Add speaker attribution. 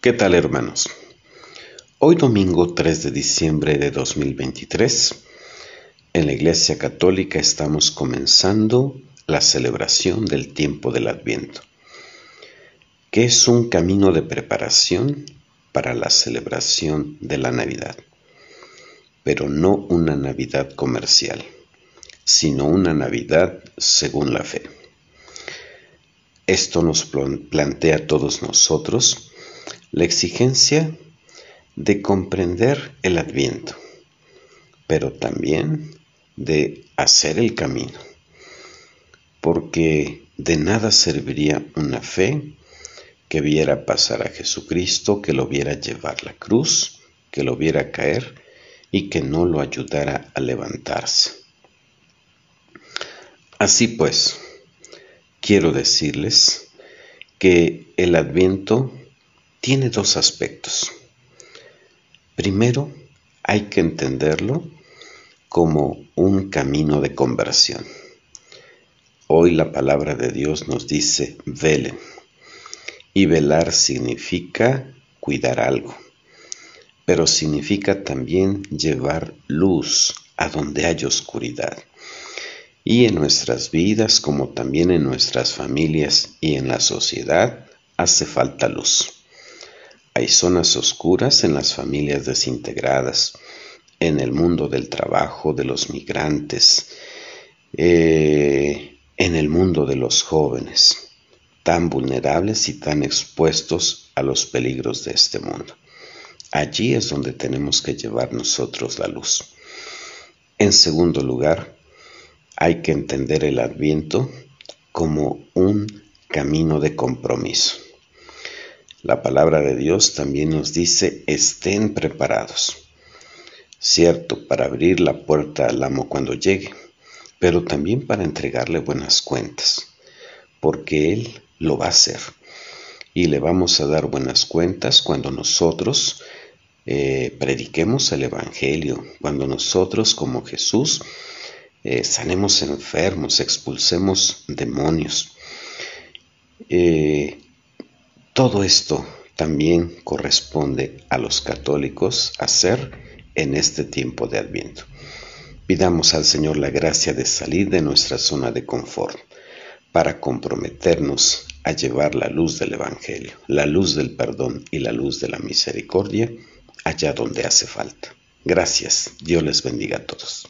Speaker 1: ¿Qué tal hermanos? Hoy domingo 3 de diciembre de 2023, en la Iglesia Católica estamos comenzando la celebración del tiempo del Adviento, que es un camino de preparación para la celebración de la Navidad, pero no una Navidad comercial, sino una Navidad según la fe. Esto nos plantea a todos nosotros la exigencia de comprender el adviento, pero también de hacer el camino, porque de nada serviría una fe que viera pasar a Jesucristo, que lo viera llevar la cruz, que lo viera caer y que no lo ayudara a levantarse. Así pues, quiero decirles que el adviento tiene dos aspectos. Primero, hay que entenderlo como un camino de conversión. Hoy la palabra de Dios nos dice velen. Y velar significa cuidar algo, pero significa también llevar luz a donde hay oscuridad. Y en nuestras vidas, como también en nuestras familias y en la sociedad, hace falta luz. Hay zonas oscuras en las familias desintegradas, en el mundo del trabajo, de los migrantes, eh, en el mundo de los jóvenes, tan vulnerables y tan expuestos a los peligros de este mundo. Allí es donde tenemos que llevar nosotros la luz. En segundo lugar, hay que entender el adviento como un camino de compromiso. La palabra de Dios también nos dice, estén preparados. Cierto, para abrir la puerta al amo cuando llegue, pero también para entregarle buenas cuentas, porque Él lo va a hacer. Y le vamos a dar buenas cuentas cuando nosotros eh, prediquemos el Evangelio, cuando nosotros como Jesús eh, sanemos enfermos, expulsemos demonios. Eh, todo esto también corresponde a los católicos hacer en este tiempo de Adviento. Pidamos al Señor la gracia de salir de nuestra zona de confort para comprometernos a llevar la luz del Evangelio, la luz del perdón y la luz de la misericordia allá donde hace falta. Gracias. Dios les bendiga a todos.